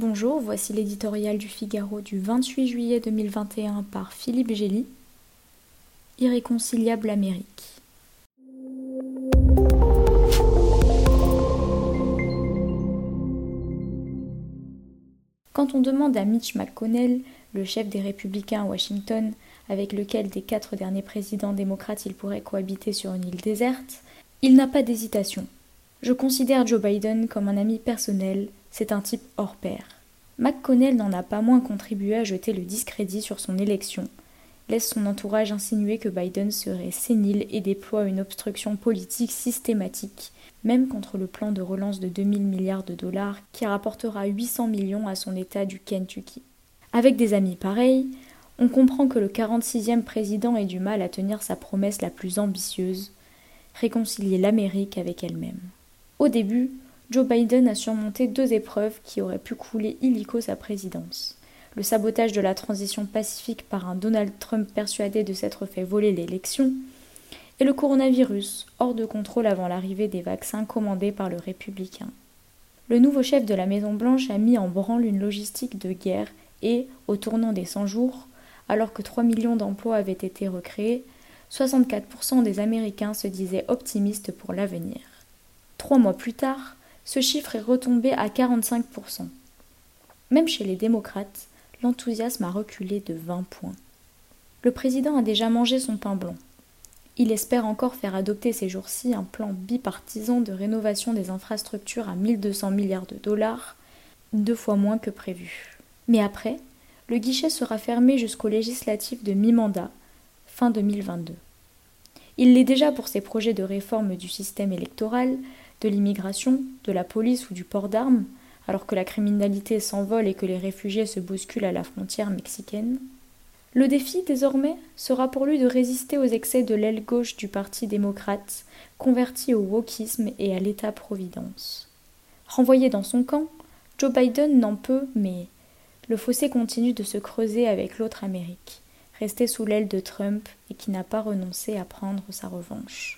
Bonjour, voici l'éditorial du Figaro du 28 juillet 2021 par Philippe Gély. Irréconciliable Amérique. Quand on demande à Mitch McConnell, le chef des républicains à Washington, avec lequel des quatre derniers présidents démocrates il pourrait cohabiter sur une île déserte, il n'a pas d'hésitation. Je considère Joe Biden comme un ami personnel, c'est un type hors pair. McConnell n'en a pas moins contribué à jeter le discrédit sur son élection, laisse son entourage insinuer que Biden serait sénile et déploie une obstruction politique systématique, même contre le plan de relance de 2000 milliards de dollars qui rapportera 800 millions à son État du Kentucky. Avec des amis pareils, on comprend que le 46e président ait du mal à tenir sa promesse la plus ambitieuse, réconcilier l'Amérique avec elle-même. Au début, Joe Biden a surmonté deux épreuves qui auraient pu couler illico sa présidence. Le sabotage de la transition pacifique par un Donald Trump persuadé de s'être fait voler l'élection, et le coronavirus, hors de contrôle avant l'arrivée des vaccins commandés par le républicain. Le nouveau chef de la Maison-Blanche a mis en branle une logistique de guerre et, au tournant des 100 jours, alors que 3 millions d'emplois avaient été recréés, 64% des Américains se disaient optimistes pour l'avenir. Trois mois plus tard, ce chiffre est retombé à 45%. Même chez les démocrates, l'enthousiasme a reculé de 20 points. Le président a déjà mangé son pain blanc. Il espère encore faire adopter ces jours-ci un plan bipartisan de rénovation des infrastructures à 1200 milliards de dollars, deux fois moins que prévu. Mais après, le guichet sera fermé jusqu'aux législatives de mi-mandat, fin 2022. Il l'est déjà pour ses projets de réforme du système électoral, de l'immigration, de la police ou du port d'armes, alors que la criminalité s'envole et que les réfugiés se bousculent à la frontière mexicaine. Le défi, désormais, sera pour lui de résister aux excès de l'aile gauche du Parti démocrate, converti au wokisme et à l'État-providence. Renvoyé dans son camp, Joe Biden n'en peut, mais le fossé continue de se creuser avec l'autre Amérique, restée sous l'aile de Trump et qui n'a pas renoncé à prendre sa revanche.